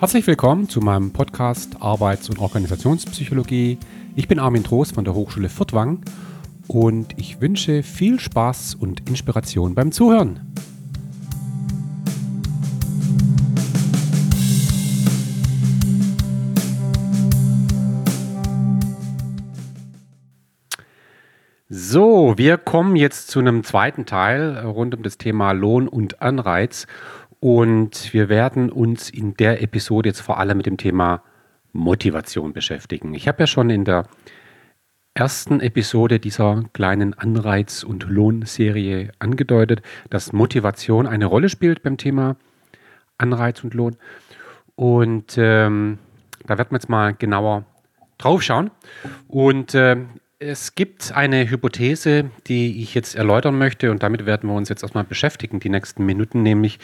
Herzlich willkommen zu meinem Podcast Arbeits- und Organisationspsychologie. Ich bin Armin Trost von der Hochschule Furtwang und ich wünsche viel Spaß und Inspiration beim Zuhören. So, wir kommen jetzt zu einem zweiten Teil rund um das Thema Lohn und Anreiz. Und wir werden uns in der Episode jetzt vor allem mit dem Thema Motivation beschäftigen. Ich habe ja schon in der ersten Episode dieser kleinen Anreiz- und Lohnserie angedeutet, dass Motivation eine Rolle spielt beim Thema Anreiz und Lohn. Und ähm, da werden wir jetzt mal genauer drauf schauen. Und äh, es gibt eine Hypothese, die ich jetzt erläutern möchte und damit werden wir uns jetzt erstmal beschäftigen, die nächsten Minuten, nämlich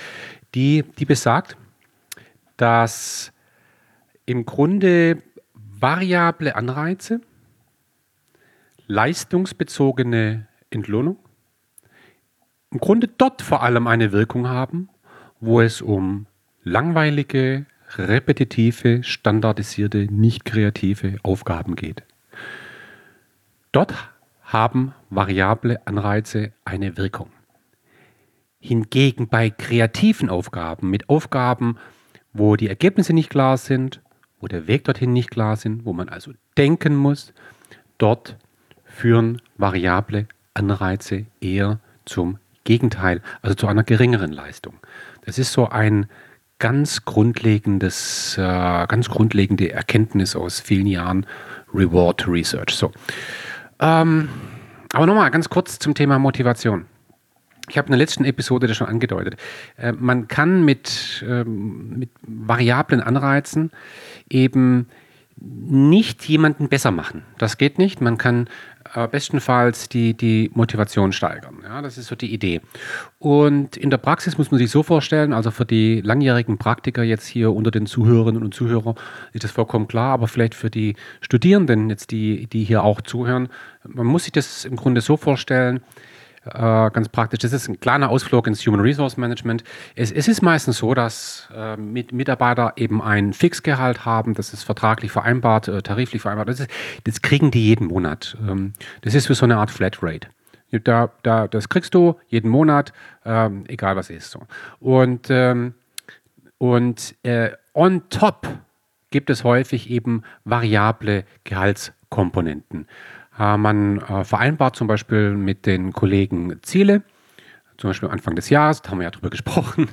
die, die besagt, dass im Grunde variable Anreize, leistungsbezogene Entlohnung, im Grunde dort vor allem eine Wirkung haben, wo es um langweilige, repetitive, standardisierte, nicht kreative Aufgaben geht. Dort haben variable Anreize eine Wirkung. Hingegen bei kreativen Aufgaben, mit Aufgaben, wo die Ergebnisse nicht klar sind, wo der Weg dorthin nicht klar sind, wo man also denken muss, dort führen variable Anreize eher zum Gegenteil, also zu einer geringeren Leistung. Das ist so ein ganz grundlegendes, äh, ganz grundlegende Erkenntnis aus vielen Jahren Reward Research. So. Ähm, aber nochmal ganz kurz zum Thema Motivation. Ich habe in der letzten Episode das schon angedeutet. Äh, man kann mit, ähm, mit variablen Anreizen eben nicht jemanden besser machen. Das geht nicht. Man kann äh, bestenfalls die, die Motivation steigern. Ja, das ist so die Idee. Und in der Praxis muss man sich so vorstellen, also für die langjährigen Praktiker jetzt hier unter den Zuhörerinnen und Zuhörern ist das vollkommen klar, aber vielleicht für die Studierenden jetzt, die, die hier auch zuhören, man muss sich das im Grunde so vorstellen, äh, ganz praktisch. Das ist ein kleiner Ausflug ins Human Resource Management. Es, es ist meistens so, dass äh, mit Mitarbeiter eben ein Fixgehalt haben. Das ist vertraglich vereinbart, äh, tariflich vereinbart. Das, ist, das, kriegen die jeden Monat. Ähm, das ist wie so eine Art Flatrate. Da, da, das kriegst du jeden Monat, ähm, egal was ist. So. Und, ähm, und äh, on top gibt es häufig eben variable Gehaltskomponenten. Äh, man äh, vereinbart zum Beispiel mit den Kollegen Ziele, zum Beispiel Anfang des Jahres, da haben wir ja drüber gesprochen,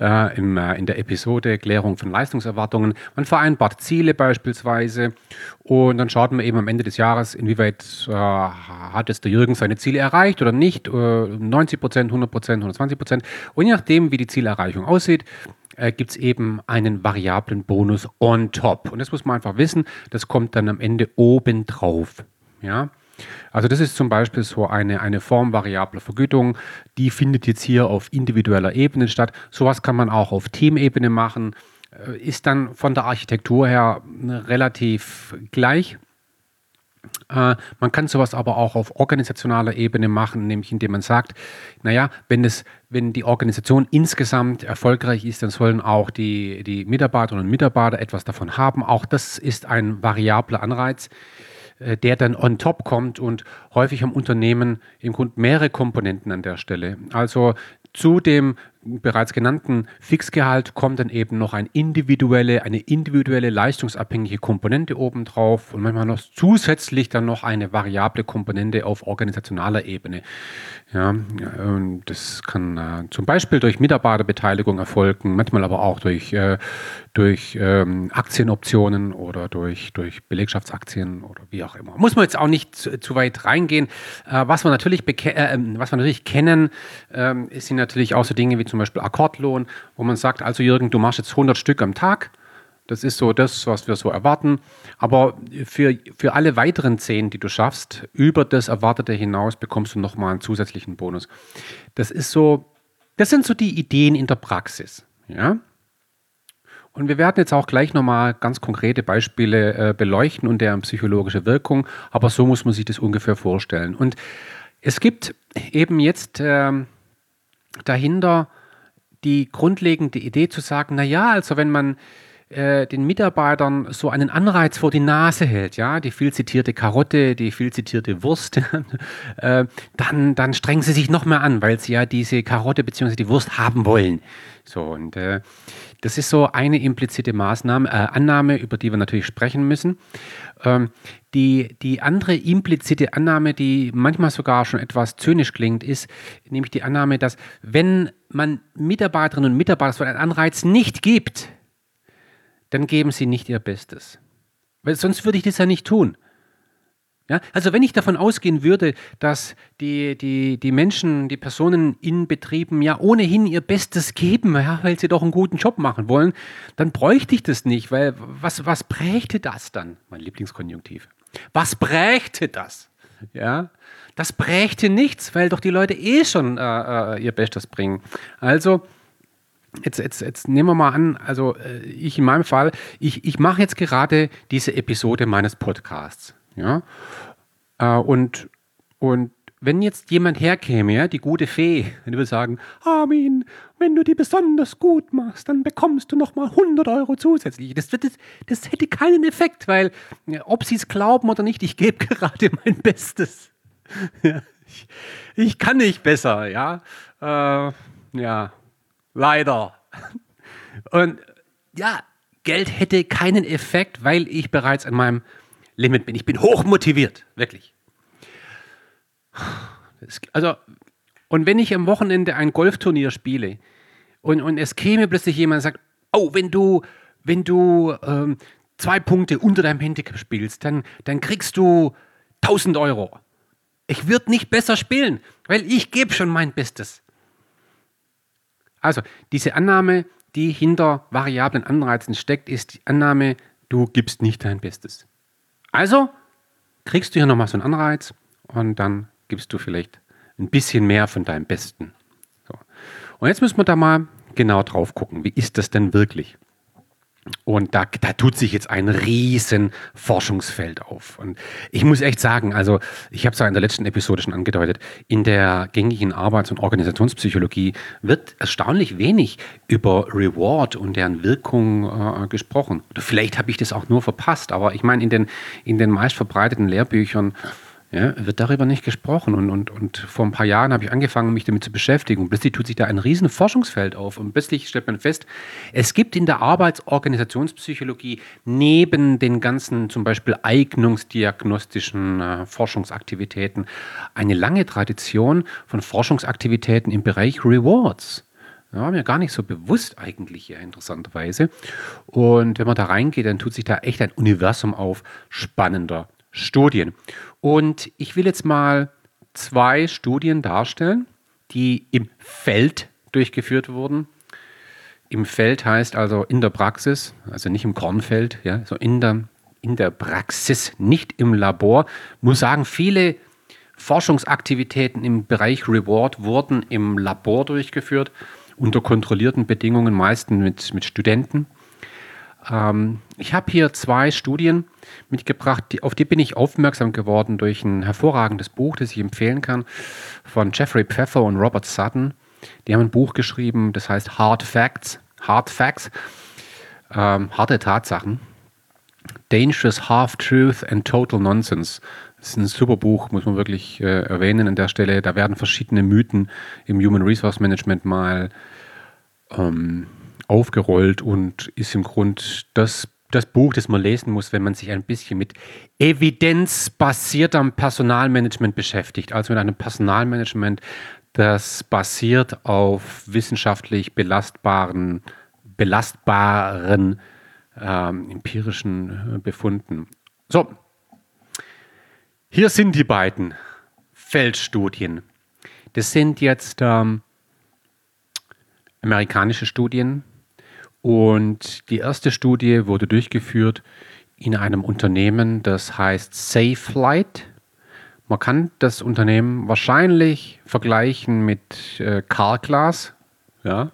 äh, in der Episode Klärung von Leistungserwartungen. Man vereinbart Ziele beispielsweise und dann schaut man eben am Ende des Jahres, inwieweit hat es der Jürgen seine Ziele erreicht oder nicht, 90 Prozent, 100 Prozent, 120 Prozent. Und je nachdem, wie die Zielerreichung aussieht, gibt es eben einen variablen Bonus on top. Und das muss man einfach wissen, das kommt dann am Ende oben drauf. Ja? Also das ist zum Beispiel so eine, eine Form variabler Vergütung, die findet jetzt hier auf individueller Ebene statt. Sowas kann man auch auf Teamebene machen, äh, ist dann von der Architektur her relativ gleich. Äh, man kann sowas aber auch auf organisationaler Ebene machen, nämlich indem man sagt, naja, wenn, es, wenn die Organisation insgesamt erfolgreich ist, dann sollen auch die, die Mitarbeiterinnen und Mitarbeiter etwas davon haben. Auch das ist ein variabler Anreiz. Äh, der dann on top kommt und häufig am Unternehmen im Grunde mehrere Komponenten an der Stelle. Also zu dem bereits genannten Fixgehalt kommt dann eben noch ein individuelle, eine individuelle leistungsabhängige Komponente obendrauf und manchmal noch zusätzlich dann noch eine variable Komponente auf organisationaler Ebene. Ja, das kann äh, zum Beispiel durch Mitarbeiterbeteiligung erfolgen, manchmal aber auch durch, äh, durch ähm, Aktienoptionen oder durch, durch Belegschaftsaktien oder wie auch immer. Muss man jetzt auch nicht zu, zu weit reingehen. Äh, was, wir natürlich äh, ähm, was wir natürlich kennen, ähm, sind natürlich auch so Dinge wie zum Beispiel Akkordlohn, wo man sagt, also Jürgen, du machst jetzt 100 Stück am Tag. Das ist so das, was wir so erwarten. Aber für, für alle weiteren zehn, die du schaffst, über das Erwartete hinaus bekommst du nochmal einen zusätzlichen Bonus. Das ist so, das sind so die Ideen in der Praxis. Ja? Und wir werden jetzt auch gleich nochmal ganz konkrete Beispiele äh, beleuchten und deren psychologische Wirkung. Aber so muss man sich das ungefähr vorstellen. Und es gibt eben jetzt äh, dahinter die grundlegende Idee zu sagen, naja, also wenn man äh, den Mitarbeitern so einen Anreiz vor die Nase hält, ja, die viel zitierte Karotte, die viel zitierte Wurst, äh, dann, dann strengen sie sich noch mehr an, weil sie ja diese Karotte bzw. die Wurst haben wollen. So, und äh, das ist so eine implizite Maßnahme, äh, Annahme, über die wir natürlich sprechen müssen. Ähm, die, die andere implizite Annahme, die manchmal sogar schon etwas zynisch klingt, ist nämlich die Annahme, dass wenn man Mitarbeiterinnen und Mitarbeitern so einen Anreiz nicht gibt, dann geben sie nicht ihr Bestes. Weil sonst würde ich das ja nicht tun. Ja, also wenn ich davon ausgehen würde, dass die, die, die Menschen, die Personen in Betrieben ja ohnehin ihr Bestes geben, ja, weil sie doch einen guten Job machen wollen, dann bräuchte ich das nicht, weil was, was brächte das dann? Mein Lieblingskonjunktiv. Was brächte das? Ja, das brächte nichts, weil doch die Leute eh schon äh, äh, ihr Bestes bringen. Also Jetzt, jetzt, jetzt nehmen wir mal an, also äh, ich in meinem Fall, ich, ich mache jetzt gerade diese Episode meines Podcasts. Ja? Äh, und, und wenn jetzt jemand herkäme, ja, die gute Fee, und würde sagen, Armin, wenn du die besonders gut machst, dann bekommst du nochmal 100 Euro zusätzlich. Das, das, das hätte keinen Effekt, weil, ob sie es glauben oder nicht, ich gebe gerade mein Bestes. Ich, ich, kann nicht besser, ja. Äh, ja, Leider. Und ja, Geld hätte keinen Effekt, weil ich bereits an meinem Limit bin. Ich bin hochmotiviert, wirklich. Also, und wenn ich am Wochenende ein Golfturnier spiele und, und es käme plötzlich jemand und sagt, oh, wenn du, wenn du ähm, zwei Punkte unter deinem Handicap spielst, dann, dann kriegst du 1000 Euro. Ich würde nicht besser spielen, weil ich gebe schon mein Bestes. Also diese Annahme, die hinter variablen Anreizen steckt, ist die Annahme, du gibst nicht dein Bestes. Also kriegst du hier nochmal so einen Anreiz und dann gibst du vielleicht ein bisschen mehr von deinem Besten. So. Und jetzt müssen wir da mal genau drauf gucken. Wie ist das denn wirklich? Und da, da tut sich jetzt ein riesen Forschungsfeld auf. Und ich muss echt sagen, also ich habe es ja in der letzten Episode schon angedeutet, in der gängigen Arbeits- und Organisationspsychologie wird erstaunlich wenig über Reward und deren Wirkung äh, gesprochen. Oder vielleicht habe ich das auch nur verpasst, aber ich meine, in den, in den meist verbreiteten Lehrbüchern ja, wird darüber nicht gesprochen. Und, und, und vor ein paar Jahren habe ich angefangen, mich damit zu beschäftigen. Und plötzlich tut sich da ein riesen Forschungsfeld auf. Und plötzlich stellt man fest, es gibt in der Arbeitsorganisationspsychologie neben den ganzen zum Beispiel eignungsdiagnostischen äh, Forschungsaktivitäten eine lange Tradition von Forschungsaktivitäten im Bereich Rewards. Ja, mir gar nicht so bewusst eigentlich hier interessanterweise. Und wenn man da reingeht, dann tut sich da echt ein Universum auf spannender Studien. Und ich will jetzt mal zwei Studien darstellen, die im Feld durchgeführt wurden. Im Feld heißt also in der Praxis, also nicht im Kornfeld, ja, so in der, in der Praxis, nicht im Labor. Muss sagen, viele Forschungsaktivitäten im Bereich Reward wurden im Labor durchgeführt, unter kontrollierten Bedingungen, meistens mit, mit Studenten. Ähm, ich habe hier zwei Studien mitgebracht, die, auf die bin ich aufmerksam geworden durch ein hervorragendes Buch, das ich empfehlen kann, von Jeffrey Pfeffer und Robert Sutton. Die haben ein Buch geschrieben, das heißt Hard Facts. Hard Facts, ähm, harte Tatsachen. Dangerous Half-Truth and Total Nonsense. Das ist ein super Buch, muss man wirklich äh, erwähnen an der Stelle. Da werden verschiedene Mythen im Human Resource Management mal ähm, aufgerollt und ist im Grund das, das Buch, das man lesen muss, wenn man sich ein bisschen mit evidenzbasiertem Personalmanagement beschäftigt. Also mit einem Personalmanagement, das basiert auf wissenschaftlich belastbaren, belastbaren ähm, empirischen äh, Befunden. So, hier sind die beiden Feldstudien. Das sind jetzt ähm, amerikanische Studien, und die erste Studie wurde durchgeführt in einem Unternehmen, das heißt SafeLight. Man kann das Unternehmen wahrscheinlich vergleichen mit äh, Carglass. Ja.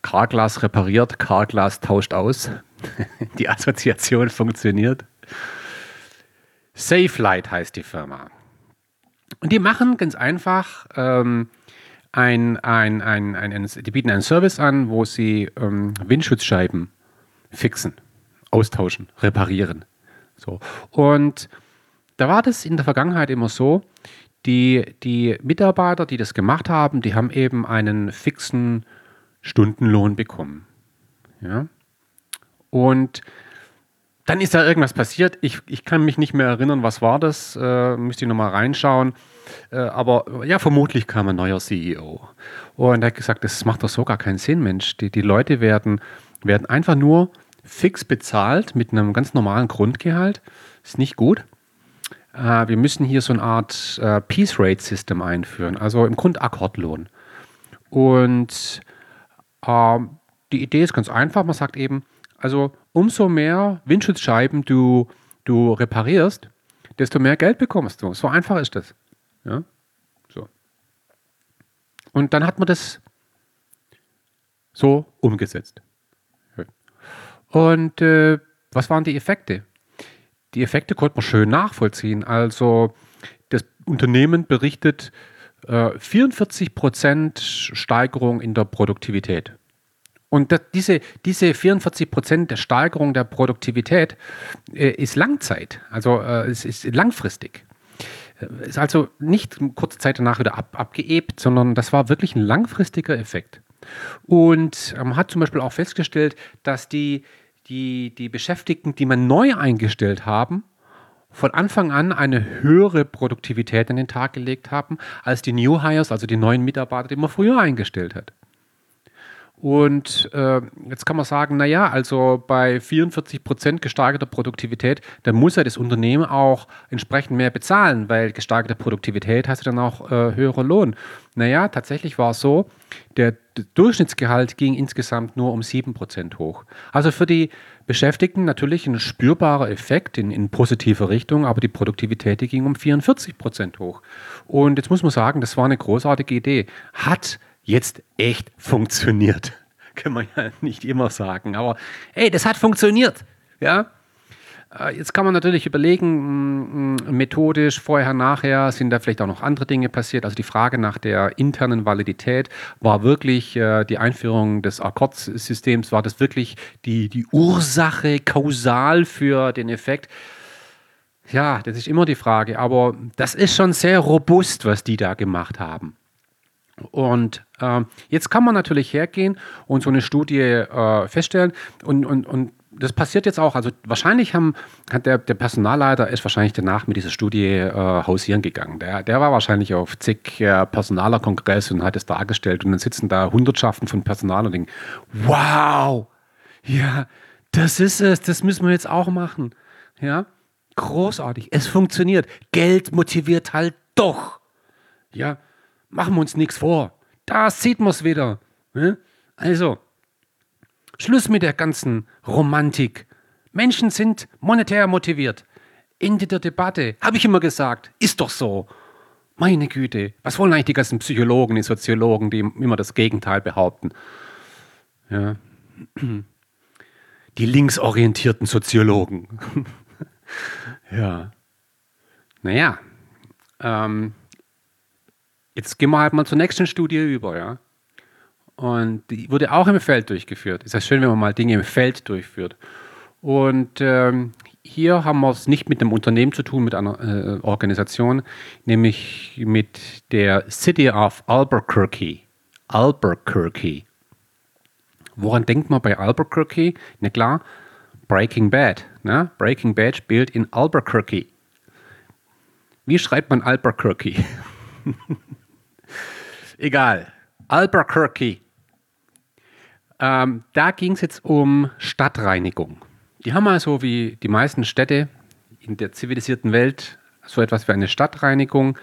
Carglass repariert, Carglass tauscht aus. die Assoziation funktioniert. SafeLight heißt die Firma. Und die machen ganz einfach ähm, ein, ein, ein, ein, die bieten einen Service an, wo sie ähm, Windschutzscheiben fixen, austauschen, reparieren. So. Und da war das in der Vergangenheit immer so, die, die Mitarbeiter, die das gemacht haben, die haben eben einen fixen Stundenlohn bekommen. Ja? Und dann ist da irgendwas passiert. Ich, ich kann mich nicht mehr erinnern, was war das. Äh, müsste ich nochmal reinschauen. Äh, aber ja, vermutlich kam ein neuer CEO. Und er hat gesagt, das macht doch so gar keinen Sinn, Mensch. Die, die Leute werden, werden einfach nur fix bezahlt mit einem ganz normalen Grundgehalt. Ist nicht gut. Äh, wir müssen hier so eine Art äh, Piece Rate System einführen, also im Grund Akkordlohn. Und äh, die Idee ist ganz einfach. Man sagt eben, also umso mehr Windschutzscheiben du, du reparierst, desto mehr Geld bekommst du. So einfach ist das. Ja? So. Und dann hat man das so umgesetzt. Und äh, was waren die Effekte? Die Effekte konnte man schön nachvollziehen. Also das Unternehmen berichtet äh, 44% Steigerung in der Produktivität. Und das, diese, diese 44 Prozent der Steigerung der Produktivität äh, ist Langzeit, also äh, es ist langfristig. Ist also nicht kurze Zeit danach wieder ab, abgeebt, sondern das war wirklich ein langfristiger Effekt. Und man hat zum Beispiel auch festgestellt, dass die, die, die Beschäftigten, die man neu eingestellt haben, von Anfang an eine höhere Produktivität an den Tag gelegt haben, als die New Hires, also die neuen Mitarbeiter, die man früher eingestellt hat. Und äh, jetzt kann man sagen, naja, also bei 44 Prozent gesteigerter Produktivität, dann muss ja das Unternehmen auch entsprechend mehr bezahlen, weil gesteigerte Produktivität hast du dann auch äh, höherer Lohn. Naja, tatsächlich war es so, der, der Durchschnittsgehalt ging insgesamt nur um 7 Prozent hoch. Also für die Beschäftigten natürlich ein spürbarer Effekt in, in positive Richtung, aber die Produktivität die ging um 44 Prozent hoch. Und jetzt muss man sagen, das war eine großartige Idee. Hat jetzt echt funktioniert. Kann man ja nicht immer sagen, aber hey, das hat funktioniert. Ja, äh, Jetzt kann man natürlich überlegen, methodisch, vorher, nachher, sind da vielleicht auch noch andere Dinge passiert. Also die Frage nach der internen Validität war wirklich äh, die Einführung des Akkordsystems, war das wirklich die, die Ursache kausal für den Effekt? Ja, das ist immer die Frage, aber das ist schon sehr robust, was die da gemacht haben. Und jetzt kann man natürlich hergehen und so eine Studie äh, feststellen und, und, und das passiert jetzt auch. Also wahrscheinlich haben, hat der, der Personalleiter ist wahrscheinlich danach mit dieser Studie äh, hausieren gegangen. Der, der war wahrscheinlich auf zig äh, Personalerkongress und hat es dargestellt und dann sitzen da Hundertschaften von Personal und denken, wow, ja, das ist es, das müssen wir jetzt auch machen. Ja, großartig, es funktioniert. Geld motiviert halt doch. Ja, Machen wir uns nichts vor. Da sieht man es wieder. Ne? Also, Schluss mit der ganzen Romantik. Menschen sind monetär motiviert. Ende der Debatte. Habe ich immer gesagt. Ist doch so. Meine Güte. Was wollen eigentlich die ganzen Psychologen, die Soziologen, die immer das Gegenteil behaupten? Ja. Die linksorientierten Soziologen. ja. Naja. Ähm, Jetzt gehen wir halt mal zur nächsten Studie über, ja. Und die wurde auch im Feld durchgeführt. Ist ja schön, wenn man mal Dinge im Feld durchführt. Und ähm, hier haben wir es nicht mit einem Unternehmen zu tun, mit einer äh, Organisation, nämlich mit der City of Albuquerque. Albuquerque. Woran denkt man bei Albuquerque? Na klar, Breaking Bad. Ne? Breaking Bad spielt in Albuquerque. Wie schreibt man Albuquerque? Egal. Albuquerque. Ähm, da ging es jetzt um Stadtreinigung. Die haben also wie die meisten Städte in der zivilisierten Welt so etwas wie eine Stadtreinigung.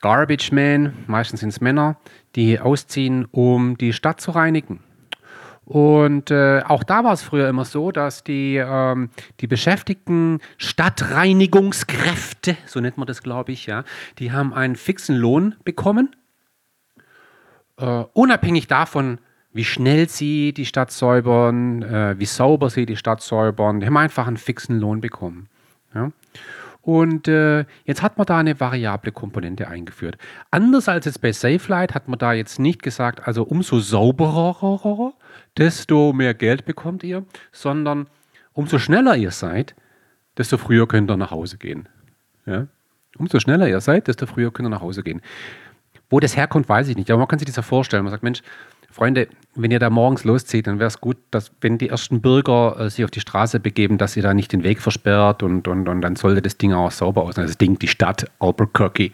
Garbage Man, meistens sind es Männer, die ausziehen, um die Stadt zu reinigen. Und äh, auch da war es früher immer so, dass die, ähm, die beschäftigten Stadtreinigungskräfte, so nennt man das, glaube ich, ja, die haben einen fixen Lohn bekommen Uh, unabhängig davon, wie schnell sie die Stadt säubern, äh, wie sauber sie die Stadt säubern, die haben einfach einen fixen Lohn bekommen. Ja? Und äh, jetzt hat man da eine variable Komponente eingeführt. Anders als jetzt bei SafeLight hat man da jetzt nicht gesagt, also umso sauberer, desto mehr Geld bekommt ihr, sondern umso schneller ihr seid, desto früher könnt ihr nach Hause gehen. Ja? Umso schneller ihr seid, desto früher könnt ihr nach Hause gehen. Wo das herkommt, weiß ich nicht. Aber man kann sich das ja vorstellen. Man sagt, Mensch, Freunde, wenn ihr da morgens loszieht, dann wäre es gut, dass wenn die ersten Bürger äh, sich auf die Straße begeben, dass ihr da nicht den Weg versperrt und, und, und dann sollte das Ding auch sauber aussehen. Das Ding, die Stadt Albuquerque.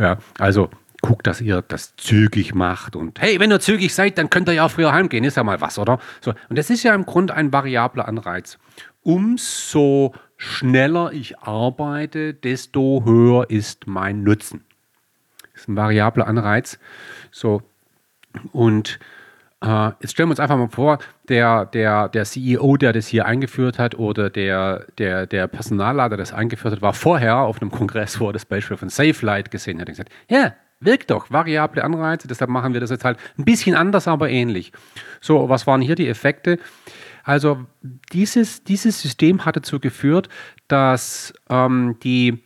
Ja, also guckt, dass ihr das zügig macht und hey, wenn ihr zügig seid, dann könnt ihr ja auch früher heimgehen, ist ja mal was, oder? So, und das ist ja im Grunde ein variabler Anreiz. Umso schneller ich arbeite, desto höher ist mein Nutzen. Ist ein variabler Anreiz. So, und äh, jetzt stellen wir uns einfach mal vor, der, der, der CEO, der das hier eingeführt hat, oder der, der, der Personalleiter, der das eingeführt hat, war vorher auf einem Kongress, wo er das Beispiel von SafeLight gesehen hat und gesagt, ja, wirkt doch, variable Anreize, deshalb machen wir das jetzt halt ein bisschen anders, aber ähnlich. So, was waren hier die Effekte? Also dieses, dieses System hat dazu geführt, dass ähm, die,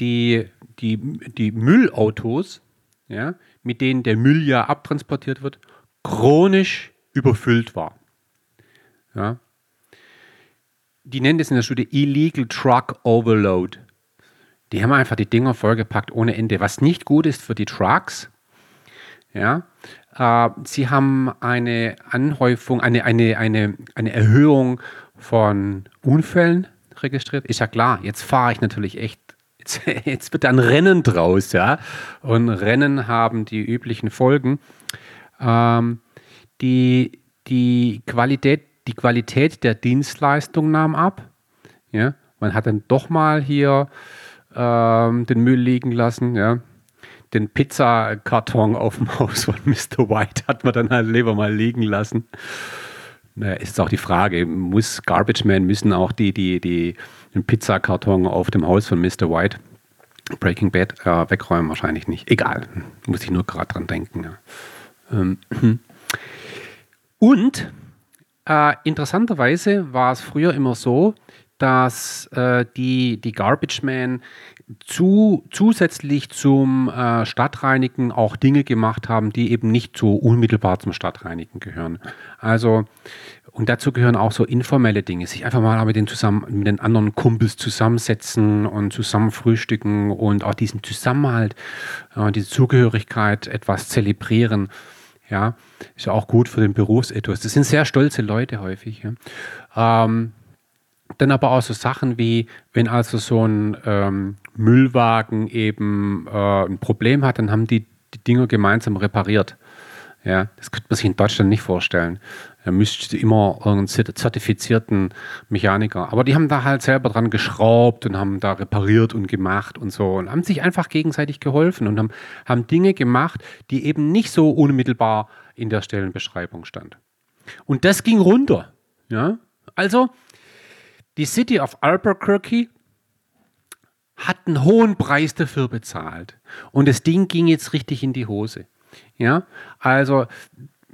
die, die, die Müllautos, ja, mit denen der Müll ja abtransportiert wird, chronisch überfüllt war. Ja. Die nennen das in der Studie Illegal Truck Overload. Die haben einfach die Dinger vollgepackt ohne Ende, was nicht gut ist für die Trucks. Ja. Äh, sie haben eine Anhäufung, eine, eine, eine, eine Erhöhung von Unfällen registriert. Ist ja klar, jetzt fahre ich natürlich echt jetzt, jetzt wird ein Rennen draus, ja. Und Rennen haben die üblichen Folgen. Ähm, die, die, Qualität, die Qualität der Dienstleistung nahm ab. Ja. Man hat dann doch mal hier ähm, den Müll liegen lassen, ja. Den Pizzakarton auf dem Haus von Mr. White hat man dann halt lieber mal liegen lassen. Naja, ist auch die Frage, muss Garbage Man, müssen auch die, die, die den Pizzakarton auf dem Haus von Mr. White Breaking Bad äh, wegräumen? Wahrscheinlich nicht. Egal, muss ich nur gerade dran denken. Ja. Ähm, und äh, interessanterweise war es früher immer so, dass äh, die, die Garbage Man zu, zusätzlich zum äh, Stadtreinigen auch Dinge gemacht haben, die eben nicht so unmittelbar zum Stadtreinigen gehören. Also, und dazu gehören auch so informelle Dinge, sich einfach mal mit den, zusammen, mit den anderen Kumpels zusammensetzen und zusammen frühstücken und auch diesen Zusammenhalt, äh, diese Zugehörigkeit etwas zelebrieren. Ja, ist ja auch gut für den Berufsethos. Das sind sehr stolze Leute häufig. Ja. Ähm, dann aber auch so Sachen wie, wenn also so ein ähm, Müllwagen eben äh, ein Problem hat, dann haben die die Dinger gemeinsam repariert. Ja, das könnte man sich in Deutschland nicht vorstellen. Da müsste immer einen zertifizierten Mechaniker. Aber die haben da halt selber dran geschraubt und haben da repariert und gemacht und so und haben sich einfach gegenseitig geholfen und haben, haben Dinge gemacht, die eben nicht so unmittelbar in der Stellenbeschreibung stand. Und das ging runter. Ja, also die City of Albuquerque hat einen hohen Preis dafür bezahlt. Und das Ding ging jetzt richtig in die Hose. Ja, also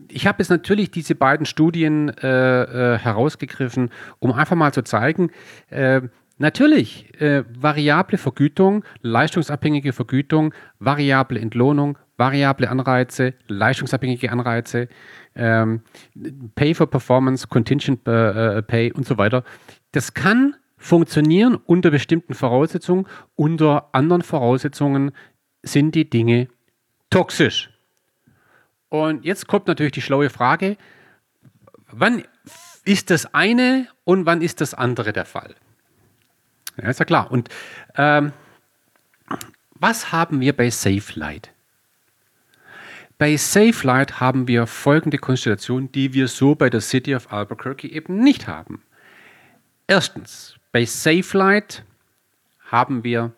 ich habe jetzt natürlich diese beiden Studien äh, äh, herausgegriffen, um einfach mal zu zeigen, äh, natürlich äh, variable Vergütung, leistungsabhängige Vergütung, variable Entlohnung, variable Anreize, leistungsabhängige Anreize, ähm, Pay for Performance, Contingent äh, äh, Pay und so weiter. Das kann funktionieren unter bestimmten Voraussetzungen. Unter anderen Voraussetzungen sind die Dinge toxisch. Und jetzt kommt natürlich die schlaue Frage, wann ist das eine und wann ist das andere der Fall? Ja, ist ja klar. Und ähm, was haben wir bei SafeLight? Bei SafeLight haben wir folgende Konstellation, die wir so bei der City of Albuquerque eben nicht haben. Erstens, bei SafeLight haben wir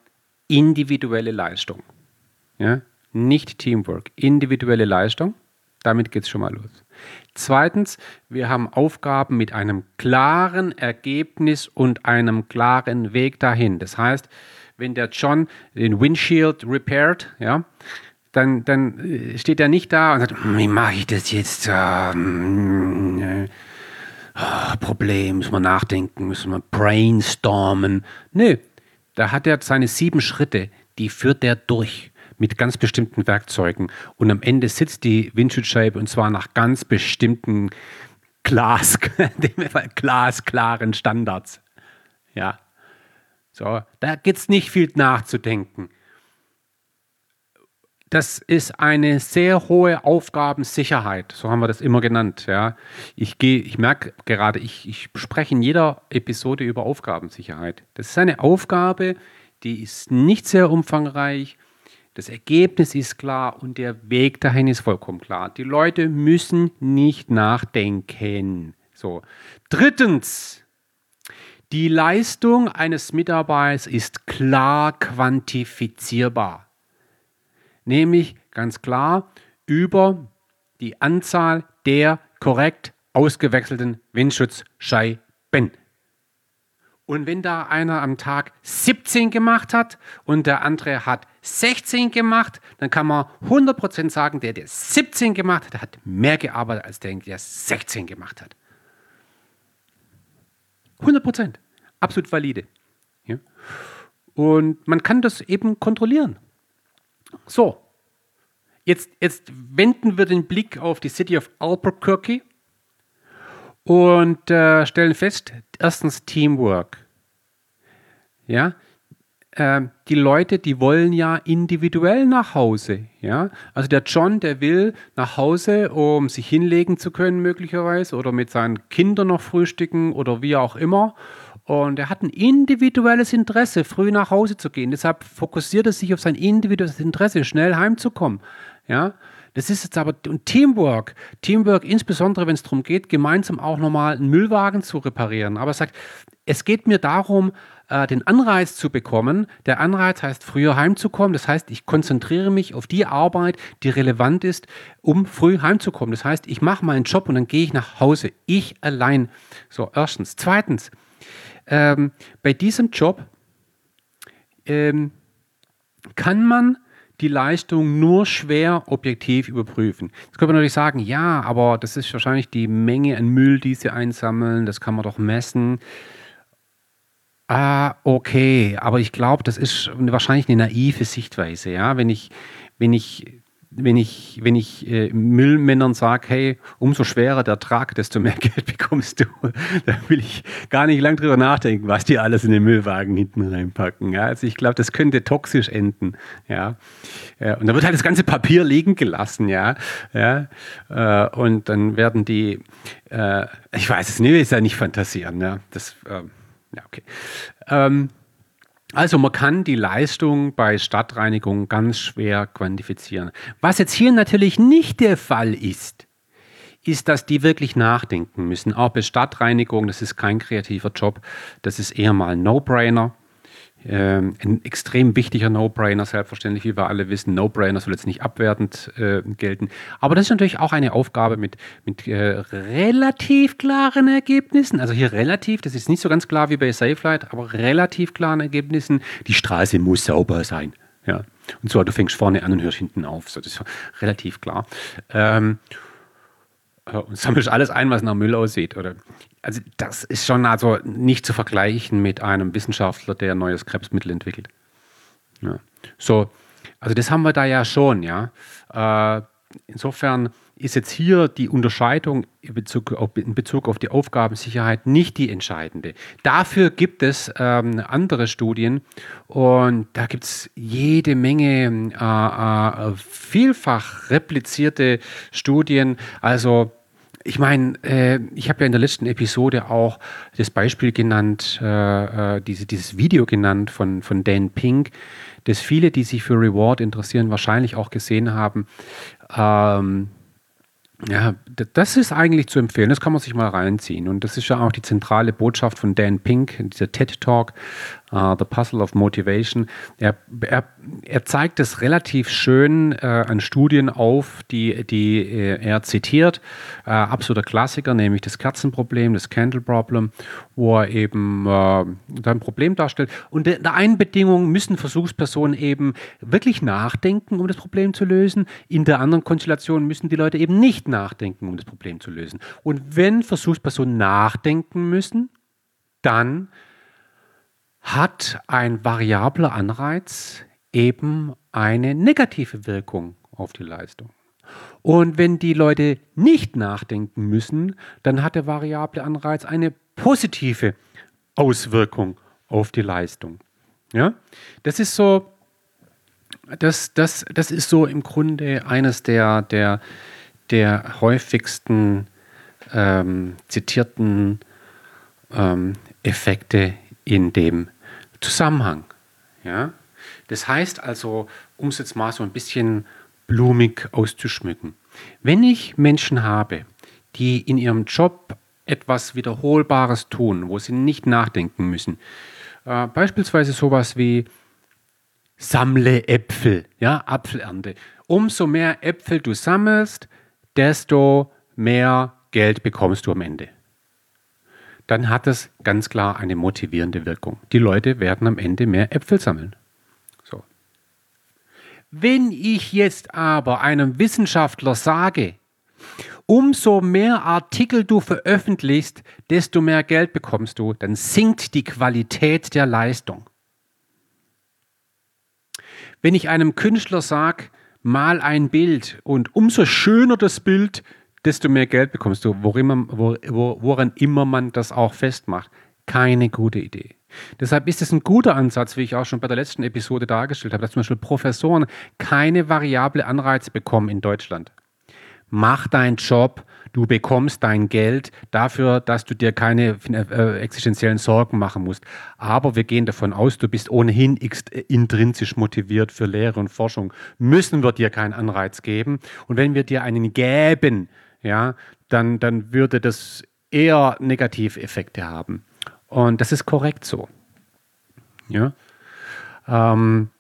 individuelle Leistung. Ja? Nicht Teamwork, individuelle Leistung. Damit geht es schon mal los. Zweitens, wir haben Aufgaben mit einem klaren Ergebnis und einem klaren Weg dahin. Das heißt, wenn der John den Windshield repairt, ja, dann, dann äh, steht er nicht da und sagt, wie mache ich das jetzt? Oh, Problem, müssen wir nachdenken, müssen wir brainstormen. Nö, Da hat er seine sieben Schritte, die führt er durch mit ganz bestimmten Werkzeugen. Und am Ende sitzt die Windschutzscheibe und zwar nach ganz bestimmten Glas, glasklaren Standards. Ja. So, da gibt es nicht viel nachzudenken. Das ist eine sehr hohe Aufgabensicherheit, so haben wir das immer genannt. Ja. Ich, ich merke gerade, ich, ich spreche in jeder Episode über Aufgabensicherheit. Das ist eine Aufgabe, die ist nicht sehr umfangreich, das Ergebnis ist klar und der Weg dahin ist vollkommen klar. Die Leute müssen nicht nachdenken. So. Drittens, die Leistung eines Mitarbeiters ist klar quantifizierbar. Nämlich ganz klar über die Anzahl der korrekt ausgewechselten Windschutzscheiben. Und wenn da einer am Tag 17 gemacht hat und der andere hat 16 gemacht, dann kann man 100% sagen, der, der 17 gemacht hat, der hat mehr gearbeitet als der, der 16 gemacht hat. 100%. Absolut valide. Ja? Und man kann das eben kontrollieren. So, jetzt, jetzt wenden wir den Blick auf die City of Albuquerque und äh, stellen fest, erstens Teamwork. Ja, äh, die Leute, die wollen ja individuell nach Hause. Ja, also der John, der will nach Hause, um sich hinlegen zu können möglicherweise oder mit seinen Kindern noch frühstücken oder wie auch immer. Und er hat ein individuelles Interesse, früh nach Hause zu gehen. Deshalb fokussiert er sich auf sein individuelles Interesse, schnell heimzukommen. Ja, das ist jetzt aber ein Teamwork. Teamwork, insbesondere wenn es darum geht, gemeinsam auch nochmal einen Müllwagen zu reparieren. Aber er sagt, es geht mir darum, äh, den Anreiz zu bekommen. Der Anreiz heißt, früher heimzukommen. Das heißt, ich konzentriere mich auf die Arbeit, die relevant ist, um früh heimzukommen. Das heißt, ich mache meinen Job und dann gehe ich nach Hause. Ich allein. So, erstens. Zweitens, ähm, bei diesem Job ähm, kann man die Leistung nur schwer objektiv überprüfen. Jetzt könnte man natürlich sagen, ja, aber das ist wahrscheinlich die Menge an Müll, die sie einsammeln, das kann man doch messen. Ah, okay, aber ich glaube, das ist wahrscheinlich eine naive Sichtweise, ja, wenn ich, wenn ich wenn ich, wenn ich äh, Müllmännern sage, hey, umso schwerer der Trag, desto mehr Geld bekommst du, da will ich gar nicht lang drüber nachdenken, was die alles in den Müllwagen hinten reinpacken. Ja? Also ich glaube, das könnte toxisch enden. Ja? ja? Und da wird halt das ganze Papier liegen gelassen, ja. ja? Äh, und dann werden die, äh, ich weiß es nicht, ich will es ja nicht fantasieren, ja. Das, ähm, ja, okay. Ähm, also man kann die Leistung bei Stadtreinigung ganz schwer quantifizieren. Was jetzt hier natürlich nicht der Fall ist, ist, dass die wirklich nachdenken müssen. Auch bei Stadtreinigung, das ist kein kreativer Job, das ist eher mal ein No-Brainer. Ähm, ein extrem wichtiger No-Brainer, selbstverständlich, wie wir alle wissen. No-Brainer soll jetzt nicht abwertend äh, gelten. Aber das ist natürlich auch eine Aufgabe mit, mit äh, relativ klaren Ergebnissen. Also hier relativ, das ist nicht so ganz klar wie bei SafeLight, aber relativ klaren Ergebnissen. Die Straße muss sauber sein. Ja. Und zwar, du fängst vorne an und hörst hinten auf. So, das ist relativ klar. Ähm, äh, und sammelst alles ein, was nach Müll aussieht. Oder also das ist schon also nicht zu vergleichen mit einem Wissenschaftler, der ein neues Krebsmittel entwickelt. Ja. So, also das haben wir da ja schon, ja. Äh, insofern ist jetzt hier die Unterscheidung in Bezug auf, in Bezug auf die Aufgabensicherheit nicht die entscheidende. Dafür gibt es ähm, andere Studien und da gibt es jede Menge äh, äh, vielfach replizierte Studien. Also ich meine, äh, ich habe ja in der letzten Episode auch das Beispiel genannt, äh, äh, diese, dieses Video genannt von, von Dan Pink, das viele, die sich für Reward interessieren, wahrscheinlich auch gesehen haben. Ähm, ja, das ist eigentlich zu empfehlen. Das kann man sich mal reinziehen. Und das ist ja auch die zentrale Botschaft von Dan Pink, dieser TED Talk, uh, The Puzzle of Motivation. Er, er, er zeigt es relativ schön äh, an Studien auf, die, die äh, er zitiert. Äh, absoluter Klassiker, nämlich das Kerzenproblem, das Candle Problem, wo er eben äh, ein Problem darstellt. Und in der einen Bedingung müssen Versuchspersonen eben wirklich nachdenken, um das Problem zu lösen. In der anderen Konstellation müssen die Leute eben nicht nachdenken, um das Problem zu lösen. Und wenn Versuchspersonen nachdenken müssen, dann hat ein variabler Anreiz eben eine negative Wirkung auf die Leistung. Und wenn die Leute nicht nachdenken müssen, dann hat der variable Anreiz eine positive Auswirkung auf die Leistung. Ja? Das ist so, das, das, das ist so im Grunde eines der, der, der häufigsten ähm, zitierten ähm, Effekte in dem Zusammenhang. Ja? Das heißt also, um es jetzt mal so ein bisschen blumig auszuschmücken, wenn ich Menschen habe, die in ihrem Job etwas Wiederholbares tun, wo sie nicht nachdenken müssen, äh, beispielsweise sowas wie sammle Äpfel, ja, Apfelernte. Umso mehr Äpfel du sammelst, desto mehr Geld bekommst du am Ende dann hat das ganz klar eine motivierende Wirkung. Die Leute werden am Ende mehr Äpfel sammeln. So. Wenn ich jetzt aber einem Wissenschaftler sage, umso mehr Artikel du veröffentlichst, desto mehr Geld bekommst du, dann sinkt die Qualität der Leistung. Wenn ich einem Künstler sage, mal ein Bild und umso schöner das Bild, desto mehr Geld bekommst du, woran, woran immer man das auch festmacht. Keine gute Idee. Deshalb ist es ein guter Ansatz, wie ich auch schon bei der letzten Episode dargestellt habe, dass zum Beispiel Professoren keine variable Anreize bekommen in Deutschland. Mach deinen Job, du bekommst dein Geld dafür, dass du dir keine äh, existenziellen Sorgen machen musst. Aber wir gehen davon aus, du bist ohnehin intrinsisch motiviert für Lehre und Forschung. Müssen wir dir keinen Anreiz geben. Und wenn wir dir einen gäben, ja, dann, dann würde das eher Negativeffekte haben. Und das ist korrekt so. Ja. Ähm,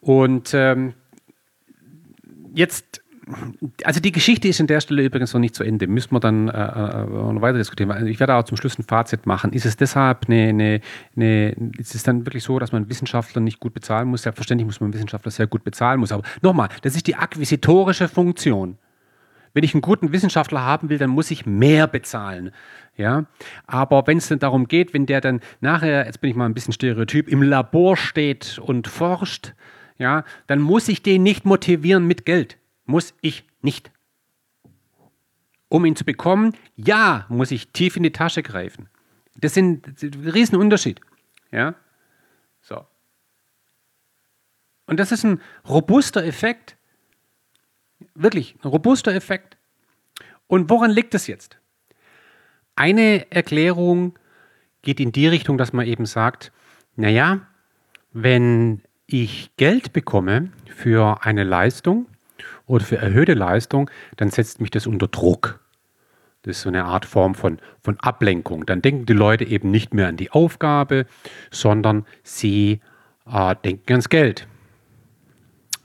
und ähm, jetzt, also die Geschichte ist an der Stelle übrigens noch nicht zu Ende. Müssen wir dann äh, äh noch weiter diskutieren. Ich werde auch zum Schluss ein Fazit machen. Ist es deshalb eine, eine, eine, ist es dann wirklich so, dass man Wissenschaftler nicht gut bezahlen muss? Selbstverständlich muss man Wissenschaftler sehr gut bezahlen muss. Aber nochmal, das ist die akquisitorische Funktion. Wenn ich einen guten Wissenschaftler haben will, dann muss ich mehr bezahlen. Ja, aber wenn es dann darum geht, wenn der dann nachher, jetzt bin ich mal ein bisschen stereotyp, im Labor steht und forscht, ja, dann muss ich den nicht motivieren mit Geld. Muss ich nicht. Um ihn zu bekommen, ja, muss ich tief in die Tasche greifen. Das sind ein Riesenunterschied. Ja, so. Und das ist ein robuster Effekt. Wirklich ein robuster Effekt. Und woran liegt es jetzt? Eine Erklärung geht in die Richtung, dass man eben sagt, naja, wenn ich Geld bekomme für eine Leistung oder für erhöhte Leistung, dann setzt mich das unter Druck. Das ist so eine Art Form von, von Ablenkung. Dann denken die Leute eben nicht mehr an die Aufgabe, sondern sie äh, denken ans Geld.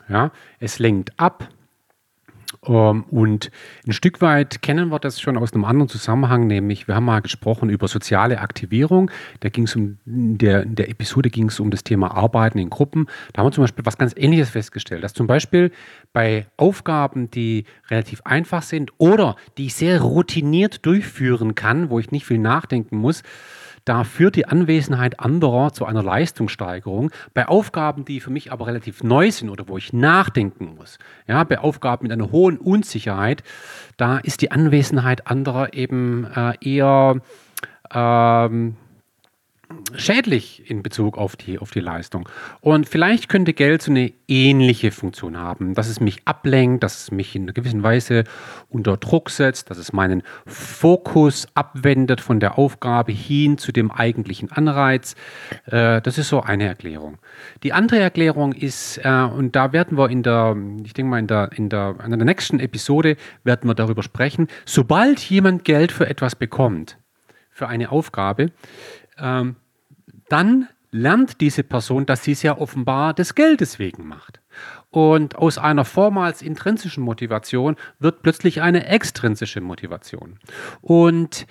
Ja, es lenkt ab und ein Stück weit kennen wir das schon aus einem anderen Zusammenhang, nämlich wir haben mal gesprochen über soziale Aktivierung. Da ging es um, der, in der Episode ging es um das Thema Arbeiten in Gruppen. Da haben wir zum Beispiel was ganz Ähnliches festgestellt, dass zum Beispiel bei Aufgaben, die relativ einfach sind oder die ich sehr routiniert durchführen kann, wo ich nicht viel nachdenken muss, da führt die Anwesenheit anderer zu einer Leistungssteigerung. Bei Aufgaben, die für mich aber relativ neu sind oder wo ich nachdenken muss, ja, bei Aufgaben mit einer hohen Unsicherheit, da ist die Anwesenheit anderer eben äh, eher ähm, schädlich in Bezug auf die, auf die Leistung. Und vielleicht könnte Geld so eine ähnliche Funktion haben, dass es mich ablenkt, dass es mich in einer gewissen Weise unter Druck setzt, dass es meinen Fokus abwendet von der Aufgabe hin zu dem eigentlichen Anreiz. Äh, das ist so eine Erklärung. Die andere Erklärung ist, äh, und da werden wir in der, ich denke mal, in der, in der, in der nächsten Episode werden wir darüber sprechen, sobald jemand Geld für etwas bekommt, für eine Aufgabe, ähm, dann lernt diese Person, dass sie es ja offenbar des Geldes wegen macht. Und aus einer vormals intrinsischen Motivation wird plötzlich eine extrinsische Motivation. Und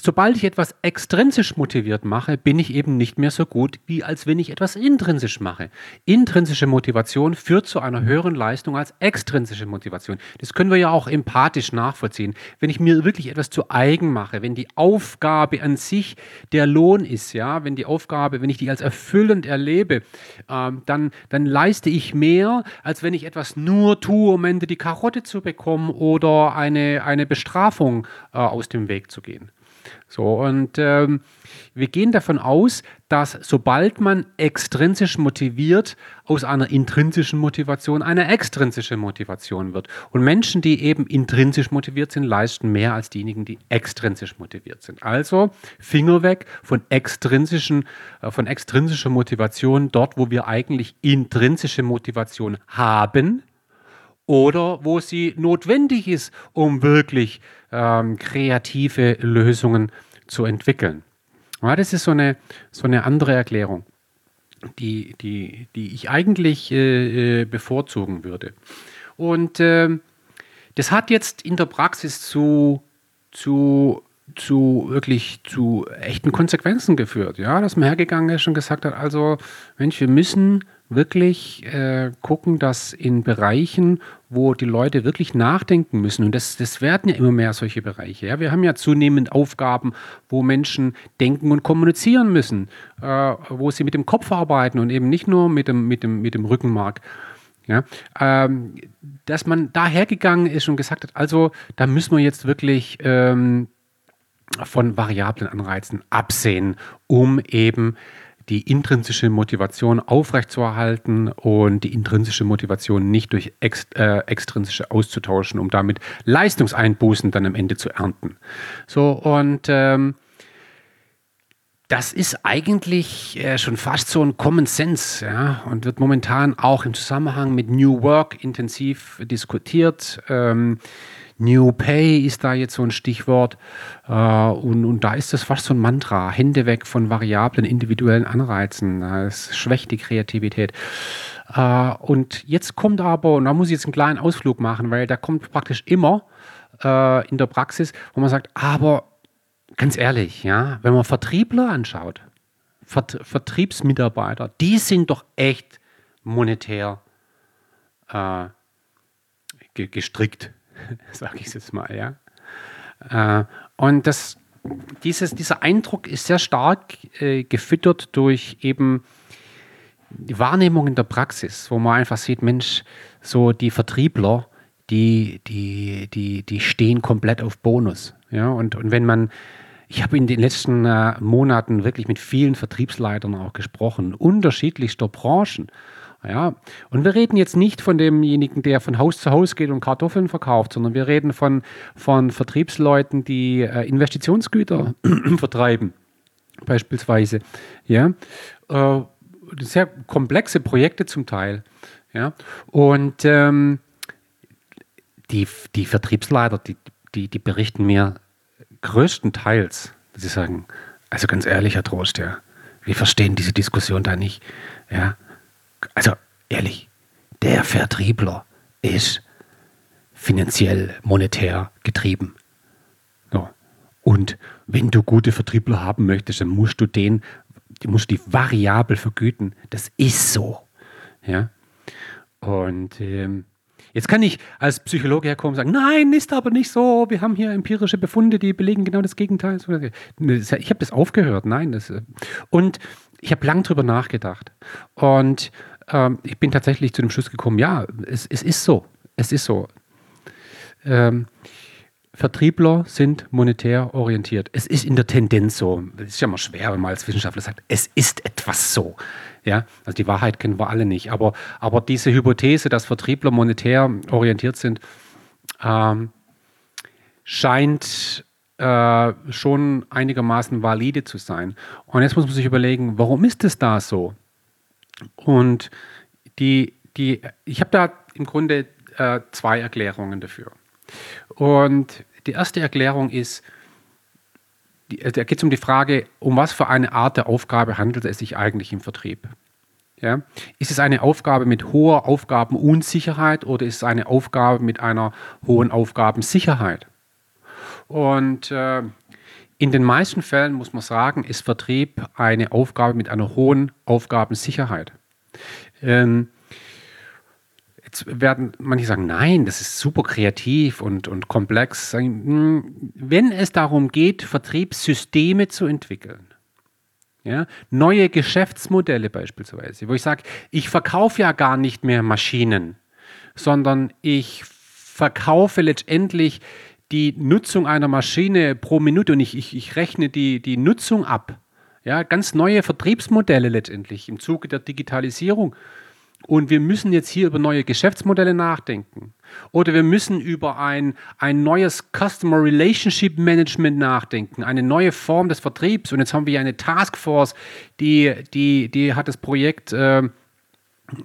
sobald ich etwas extrinsisch motiviert mache, bin ich eben nicht mehr so gut, wie als wenn ich etwas intrinsisch mache. Intrinsische Motivation führt zu einer höheren Leistung als extrinsische Motivation. Das können wir ja auch empathisch nachvollziehen. Wenn ich mir wirklich etwas zu eigen mache, wenn die Aufgabe an sich der Lohn ist, ja, wenn die Aufgabe, wenn ich die als erfüllend erlebe, ähm, dann, dann leiste ich mehr, als wenn ich etwas nur tue, um Ende die Karotte zu bekommen oder eine, eine Bestrafung äh, aus dem Weg zu gehen. So, und ähm, wir gehen davon aus, dass sobald man extrinsisch motiviert, aus einer intrinsischen Motivation eine extrinsische Motivation wird. Und Menschen, die eben intrinsisch motiviert sind, leisten mehr als diejenigen, die extrinsisch motiviert sind. Also Finger weg von extrinsischen, äh, von extrinsischer Motivation dort, wo wir eigentlich intrinsische Motivation haben, oder wo sie notwendig ist, um wirklich ähm, kreative Lösungen zu entwickeln. Ja, das ist so eine, so eine andere Erklärung, die, die, die ich eigentlich äh, äh bevorzugen würde. Und äh, das hat jetzt in der Praxis zu, zu, zu wirklich zu echten Konsequenzen geführt. Ja, dass man hergegangen ist und gesagt hat, also Mensch, wir müssen wirklich äh, gucken, dass in Bereichen, wo die Leute wirklich nachdenken müssen, und das, das werden ja immer mehr solche Bereiche. Ja? Wir haben ja zunehmend Aufgaben, wo Menschen denken und kommunizieren müssen, äh, wo sie mit dem Kopf arbeiten und eben nicht nur mit dem, mit dem, mit dem Rückenmark. Ja? Ähm, dass man da hergegangen ist und gesagt hat, also da müssen wir jetzt wirklich ähm, von variablen Anreizen absehen, um eben die intrinsische Motivation aufrechtzuerhalten und die intrinsische Motivation nicht durch ex, äh, extrinsische auszutauschen, um damit Leistungseinbußen dann am Ende zu ernten. So und ähm, das ist eigentlich äh, schon fast so ein Common Sense ja, und wird momentan auch im Zusammenhang mit New Work intensiv diskutiert. Ähm, New Pay ist da jetzt so ein Stichwort. Äh, und, und da ist das fast so ein Mantra. Hände weg von variablen individuellen Anreizen. Das schwächt die Kreativität. Äh, und jetzt kommt aber, und da muss ich jetzt einen kleinen Ausflug machen, weil da kommt praktisch immer äh, in der Praxis, wo man sagt, aber ganz ehrlich, ja, wenn man Vertriebler anschaut, Vert Vertriebsmitarbeiter, die sind doch echt monetär äh, gestrickt. sage ich jetzt mal, ja. Äh, und das, dieses, dieser Eindruck ist sehr stark äh, gefüttert durch eben die Wahrnehmung in der Praxis, wo man einfach sieht, Mensch, so die Vertriebler, die, die, die, die stehen komplett auf Bonus. Ja? Und, und wenn man, ich habe in den letzten äh, Monaten wirklich mit vielen Vertriebsleitern auch gesprochen, unterschiedlichster Branchen. Ja, und wir reden jetzt nicht von demjenigen, der von Haus zu Haus geht und Kartoffeln verkauft, sondern wir reden von, von Vertriebsleuten, die äh, Investitionsgüter vertreiben, beispielsweise. Ja, äh, sehr komplexe Projekte zum Teil. Ja, und ähm, die, die Vertriebsleiter, die, die, die berichten mir größtenteils, dass sie sagen, also ganz ehrlich, Herr Trost, ja, wir verstehen diese Diskussion da nicht. Ja, also ehrlich, der Vertriebler ist finanziell, monetär getrieben. Ja. Und wenn du gute Vertriebler haben möchtest, dann musst du den, musst die variabel vergüten. Das ist so. Ja. Und ähm, jetzt kann ich als Psychologe herkommen und sagen, nein, ist aber nicht so. Wir haben hier empirische Befunde, die belegen genau das Gegenteil. Ich habe das aufgehört. Nein, das, äh, und ich habe lang drüber nachgedacht. Und ähm, ich bin tatsächlich zu dem Schluss gekommen, ja, es, es ist so. Es ist so. Ähm, Vertriebler sind monetär orientiert. Es ist in der Tendenz so. Es ist ja immer schwer, wenn man als Wissenschaftler sagt, es ist etwas so. Ja, also die Wahrheit kennen wir alle nicht. Aber, aber diese Hypothese, dass Vertriebler monetär orientiert sind, ähm, scheint äh, schon einigermaßen valide zu sein. Und jetzt muss man sich überlegen, warum ist es da so? Und die, die, ich habe da im Grunde äh, zwei Erklärungen dafür. Und die erste Erklärung ist, die, äh, da geht es um die Frage, um was für eine Art der Aufgabe handelt es sich eigentlich im Vertrieb? Ja? Ist es eine Aufgabe mit hoher Aufgabenunsicherheit oder ist es eine Aufgabe mit einer hohen Aufgabensicherheit? Und äh, in den meisten Fällen muss man sagen, ist Vertrieb eine Aufgabe mit einer hohen Aufgabensicherheit. Ähm, jetzt werden manche sagen, nein, das ist super kreativ und, und komplex. Hm, wenn es darum geht, Vertriebssysteme zu entwickeln, ja, neue Geschäftsmodelle beispielsweise, wo ich sage, ich verkaufe ja gar nicht mehr Maschinen, sondern ich verkaufe letztendlich die Nutzung einer Maschine pro Minute und ich, ich, ich rechne die, die Nutzung ab. Ja, ganz neue Vertriebsmodelle letztendlich im Zuge der Digitalisierung. Und wir müssen jetzt hier über neue Geschäftsmodelle nachdenken. Oder wir müssen über ein, ein neues Customer Relationship Management nachdenken, eine neue Form des Vertriebs. Und jetzt haben wir eine Taskforce, die, die, die hat das Projekt äh,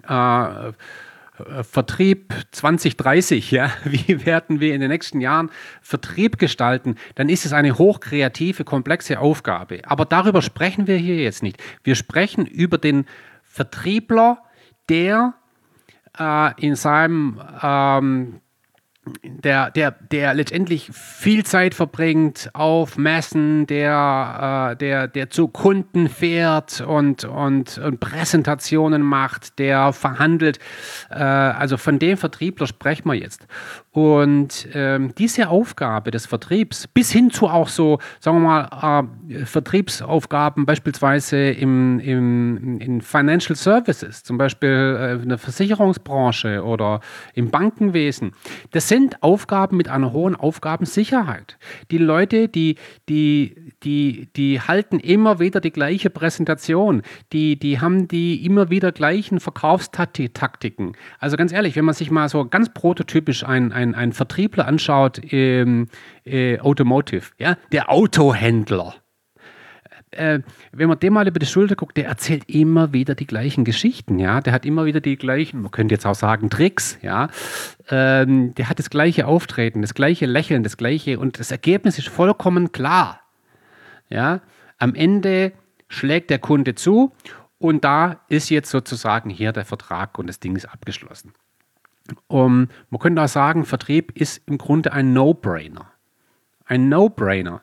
äh, Vertrieb 2030, ja, wie werden wir in den nächsten Jahren Vertrieb gestalten, dann ist es eine hochkreative, komplexe Aufgabe. Aber darüber sprechen wir hier jetzt nicht. Wir sprechen über den Vertriebler, der äh, in seinem ähm, der, der, der letztendlich viel Zeit verbringt auf Messen, der, äh, der, der zu Kunden fährt und, und, und Präsentationen macht, der verhandelt. Äh, also von dem Vertriebler sprechen wir jetzt. Und ähm, diese Aufgabe des Vertriebs, bis hin zu auch so, sagen wir mal, äh, Vertriebsaufgaben beispielsweise im, im, in Financial Services, zum Beispiel äh, in der Versicherungsbranche oder im Bankenwesen, das sind Aufgaben mit einer hohen Aufgabensicherheit. Die Leute, die, die, die, die halten immer wieder die gleiche Präsentation, die, die haben die immer wieder gleichen Verkaufstaktiken. Also ganz ehrlich, wenn man sich mal so ganz prototypisch ein, ein ein, ein Vertriebler anschaut im äh, Automotive, ja, der Autohändler, äh, wenn man dem mal über die Schulter guckt, der erzählt immer wieder die gleichen Geschichten, ja. Der hat immer wieder die gleichen, man könnte jetzt auch sagen, Tricks, ja. Ähm, der hat das gleiche Auftreten, das gleiche Lächeln, das gleiche und das Ergebnis ist vollkommen klar. Ja. Am Ende schlägt der Kunde zu und da ist jetzt sozusagen hier der Vertrag und das Ding ist abgeschlossen. Um, man könnte auch sagen, Vertrieb ist im Grunde ein No-Brainer. Ein No-Brainer.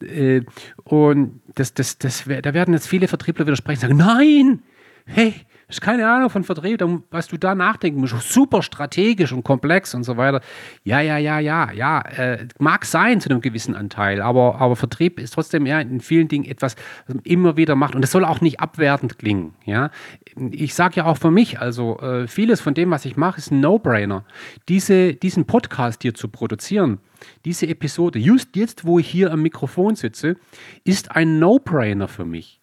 Äh, und das, das, das, da werden jetzt viele Vertriebler widersprechen und sagen, nein, hey, hast keine Ahnung von Vertrieb, was du da nachdenken musst, super strategisch und komplex und so weiter. Ja, ja, ja, ja, ja, äh, mag sein zu einem gewissen Anteil, aber, aber Vertrieb ist trotzdem ja in vielen Dingen etwas, was man immer wieder macht und es soll auch nicht abwertend klingen. Ja? Ich sage ja auch für mich, also äh, vieles von dem, was ich mache, ist ein No-Brainer. Diese, diesen Podcast hier zu produzieren, diese Episode, just jetzt, wo ich hier am Mikrofon sitze, ist ein No-Brainer für mich.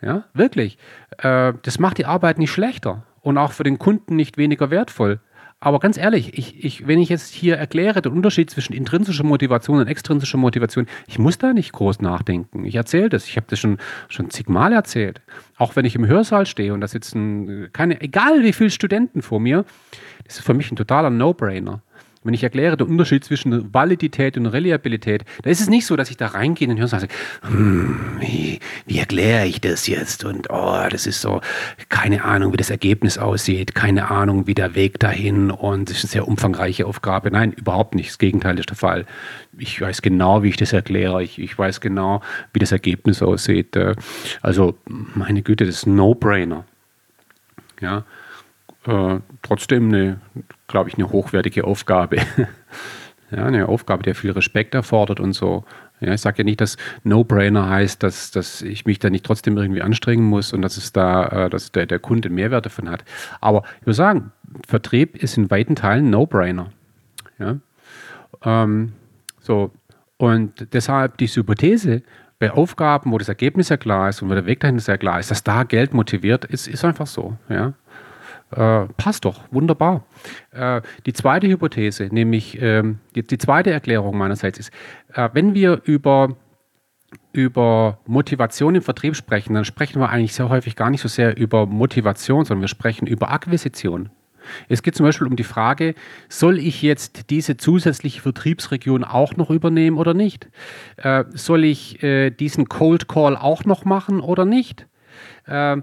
Ja, wirklich. Äh, das macht die Arbeit nicht schlechter und auch für den Kunden nicht weniger wertvoll. Aber ganz ehrlich, ich, ich, wenn ich jetzt hier erkläre den Unterschied zwischen intrinsischer Motivation und extrinsischer Motivation, ich muss da nicht groß nachdenken. Ich erzähle das. Ich habe das schon, schon zigmal erzählt. Auch wenn ich im Hörsaal stehe und da sitzen keine, egal wie viele Studenten vor mir, das ist für mich ein totaler No-Brainer. Wenn ich erkläre den Unterschied zwischen Validität und Reliabilität, da ist es nicht so, dass ich da reingehe und höre und sage, hm, wie, wie erkläre ich das jetzt? Und oh, das ist so, keine Ahnung, wie das Ergebnis aussieht, keine Ahnung, wie der Weg dahin und es ist eine sehr umfangreiche Aufgabe. Nein, überhaupt nicht. Das Gegenteil ist der Fall. Ich weiß genau, wie ich das erkläre. Ich, ich weiß genau, wie das Ergebnis aussieht. Also, meine Güte, das ist ein No-Brainer. Ja, äh, trotzdem eine, glaube ich, eine hochwertige Aufgabe. ja, eine Aufgabe, die viel Respekt erfordert und so. Ja, ich sage ja nicht, dass No-Brainer heißt, dass, dass ich mich da nicht trotzdem irgendwie anstrengen muss und dass es da, äh, dass der, der Kunde Mehrwert davon hat. Aber ich würde sagen, Vertrieb ist in weiten Teilen No-Brainer. Ja? Ähm, so. Und deshalb diese Hypothese, bei Aufgaben, wo das Ergebnis ja klar ist und wo der Weg dahin sehr klar ist, dass da Geld motiviert ist, ist einfach so. Ja? Äh, passt doch, wunderbar. Äh, die zweite Hypothese, nämlich äh, die, die, zweite Erklärung meinerseits ist, äh, wenn wir über, über Motivation im Vertrieb sprechen, dann sprechen wir eigentlich sehr häufig gar nicht so sehr über Motivation, sondern wir sprechen über Akquisition. Es geht zum Beispiel um die Frage, soll ich jetzt diese zusätzliche Vertriebsregion auch noch übernehmen oder nicht? Äh, soll ich äh, diesen Cold Call auch noch machen oder nicht? Äh,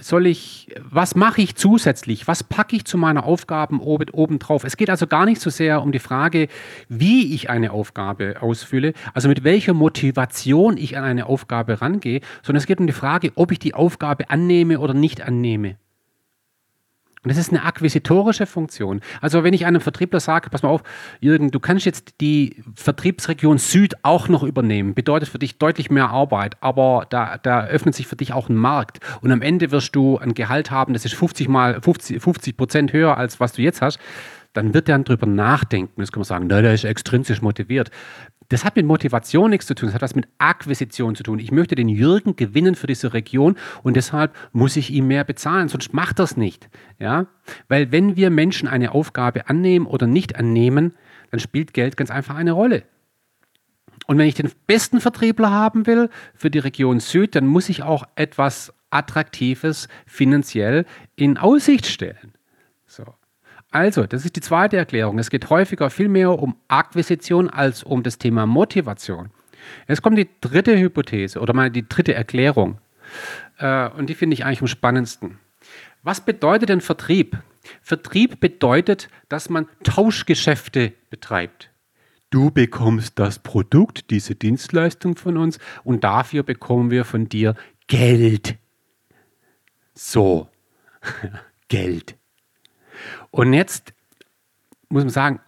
soll ich, was mache ich zusätzlich? Was packe ich zu meiner Aufgaben oben, oben drauf? Es geht also gar nicht so sehr um die Frage, wie ich eine Aufgabe ausfülle, also mit welcher Motivation ich an eine Aufgabe rangehe, sondern es geht um die Frage, ob ich die Aufgabe annehme oder nicht annehme. Und das ist eine akquisitorische Funktion. Also wenn ich einem Vertriebler sage, pass mal auf, Jürgen, du kannst jetzt die Vertriebsregion Süd auch noch übernehmen, bedeutet für dich deutlich mehr Arbeit, aber da, da öffnet sich für dich auch ein Markt. Und am Ende wirst du ein Gehalt haben, das ist 50 mal 50, 50 Prozent höher, als was du jetzt hast dann wird er drüber nachdenken. Das kann man sagen, na, der ist extrinsisch motiviert. Das hat mit Motivation nichts zu tun, das hat was mit Akquisition zu tun. Ich möchte den Jürgen gewinnen für diese Region und deshalb muss ich ihm mehr bezahlen, sonst macht es nicht. Ja? Weil wenn wir Menschen eine Aufgabe annehmen oder nicht annehmen, dann spielt Geld ganz einfach eine Rolle. Und wenn ich den besten Vertriebler haben will für die Region Süd, dann muss ich auch etwas Attraktives finanziell in Aussicht stellen. So. Also, das ist die zweite Erklärung. Es geht häufiger viel mehr um Akquisition als um das Thema Motivation. Jetzt kommt die dritte Hypothese oder mal die dritte Erklärung. Äh, und die finde ich eigentlich am spannendsten. Was bedeutet denn Vertrieb? Vertrieb bedeutet, dass man Tauschgeschäfte betreibt. Du bekommst das Produkt, diese Dienstleistung von uns und dafür bekommen wir von dir Geld. So, Geld. Und jetzt muss man sagen,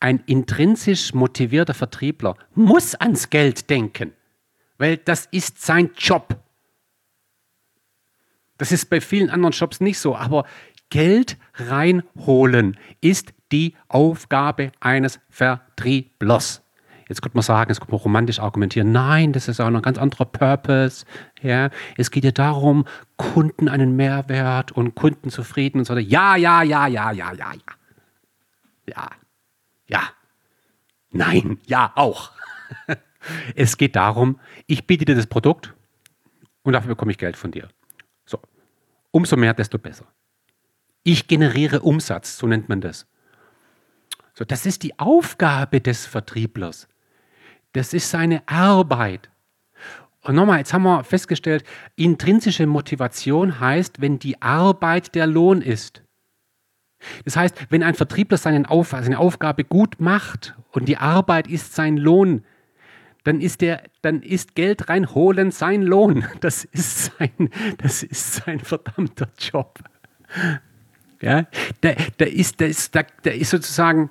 ein intrinsisch motivierter Vertriebler muss ans Geld denken, weil das ist sein Job. Das ist bei vielen anderen Jobs nicht so, aber Geld reinholen ist die Aufgabe eines Vertrieblers. Jetzt könnte man sagen, es könnte man romantisch argumentieren. Nein, das ist auch noch ein ganz anderer Purpose. Ja, es geht ja darum, Kunden einen Mehrwert und Kunden zufrieden und so. Ja, ja, ja, ja, ja, ja, ja. Ja, ja. Nein, ja, auch. Es geht darum, ich biete dir das Produkt und dafür bekomme ich Geld von dir. So. Umso mehr, desto besser. Ich generiere Umsatz, so nennt man das. So, das ist die Aufgabe des Vertrieblers. Das ist seine Arbeit. Und nochmal, jetzt haben wir festgestellt, intrinsische Motivation heißt, wenn die Arbeit der Lohn ist. Das heißt, wenn ein Vertriebler seine, Auf seine Aufgabe gut macht und die Arbeit ist sein Lohn, dann ist, der, dann ist Geld reinholen sein Lohn. Das ist sein, das ist sein verdammter Job. Ja, da, da, ist, da, ist, da, da ist sozusagen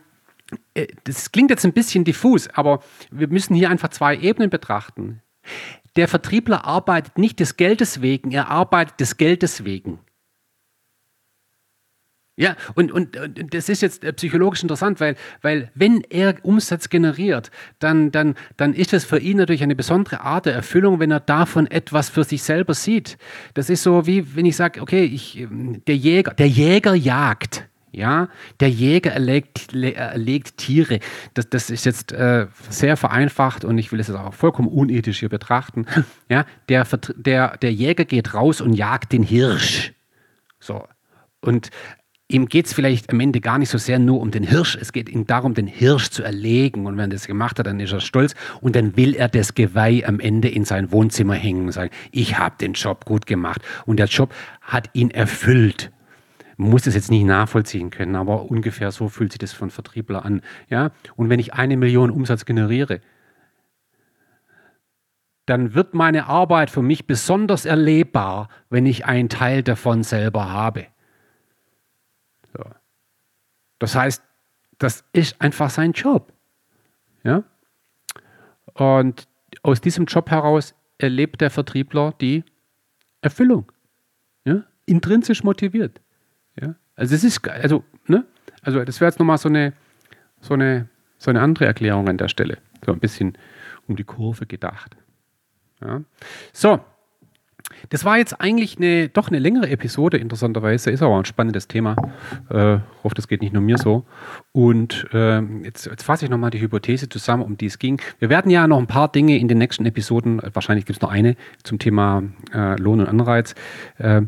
das klingt jetzt ein bisschen diffus, aber wir müssen hier einfach zwei Ebenen betrachten. Der Vertriebler arbeitet nicht des Geldes wegen, er arbeitet des Geldes wegen. Ja, und, und, und das ist jetzt äh, psychologisch interessant, weil, weil wenn er Umsatz generiert, dann, dann, dann ist es für ihn natürlich eine besondere Art der Erfüllung, wenn er davon etwas für sich selber sieht. Das ist so wie wenn ich sage, okay, ich, ähm, der Jäger, der Jäger jagt. Ja, der Jäger erlegt, erlegt Tiere. Das, das ist jetzt äh, sehr vereinfacht und ich will es auch vollkommen unethisch hier betrachten. Ja, der, der, der Jäger geht raus und jagt den Hirsch. So. Und ihm geht es vielleicht am Ende gar nicht so sehr nur um den Hirsch, es geht ihm darum, den Hirsch zu erlegen. Und wenn er das gemacht hat, dann ist er stolz und dann will er das Geweih am Ende in sein Wohnzimmer hängen und sagen, ich habe den Job gut gemacht. Und der Job hat ihn erfüllt. Muss das jetzt nicht nachvollziehen können, aber ungefähr so fühlt sich das von Vertriebler an. Ja? Und wenn ich eine Million Umsatz generiere, dann wird meine Arbeit für mich besonders erlebbar, wenn ich einen Teil davon selber habe. So. Das heißt, das ist einfach sein Job. Ja? Und aus diesem Job heraus erlebt der Vertriebler die Erfüllung. Ja? Intrinsisch motiviert. Ja? Also es ist, also, ne? Also das wäre jetzt nochmal so eine, so, eine, so eine andere Erklärung an der Stelle. So ein bisschen um die Kurve gedacht. Ja? So, das war jetzt eigentlich eine, doch eine längere Episode, interessanterweise. Ist aber ein spannendes Thema. Äh, hoffe, das geht nicht nur mir so. Und äh, jetzt, jetzt fasse ich nochmal die Hypothese zusammen, um die es ging. Wir werden ja noch ein paar Dinge in den nächsten Episoden, wahrscheinlich gibt es noch eine zum Thema äh, Lohn und Anreiz. Äh,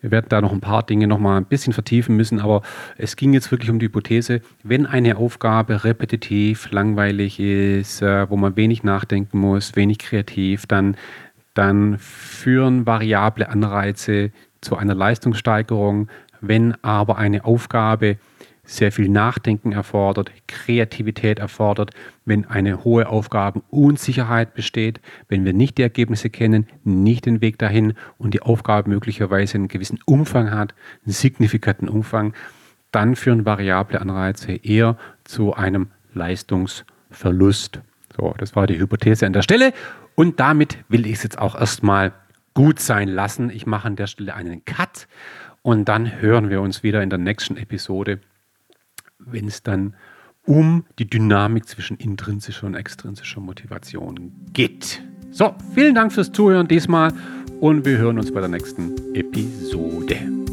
wir werden da noch ein paar Dinge noch mal ein bisschen vertiefen müssen, aber es ging jetzt wirklich um die Hypothese, wenn eine Aufgabe repetitiv, langweilig ist, äh, wo man wenig nachdenken muss, wenig kreativ, dann dann führen variable Anreize zu einer Leistungssteigerung. Wenn aber eine Aufgabe sehr viel Nachdenken erfordert, Kreativität erfordert, wenn eine hohe Aufgabenunsicherheit besteht, wenn wir nicht die Ergebnisse kennen, nicht den Weg dahin und die Aufgabe möglicherweise einen gewissen Umfang hat, einen signifikanten Umfang, dann führen variable Anreize eher zu einem Leistungsverlust. So, das war die Hypothese an der Stelle und damit will ich es jetzt auch erstmal gut sein lassen. Ich mache an der Stelle einen Cut und dann hören wir uns wieder in der nächsten Episode wenn es dann um die Dynamik zwischen intrinsischer und extrinsischer Motivation geht. So, vielen Dank fürs Zuhören diesmal und wir hören uns bei der nächsten Episode.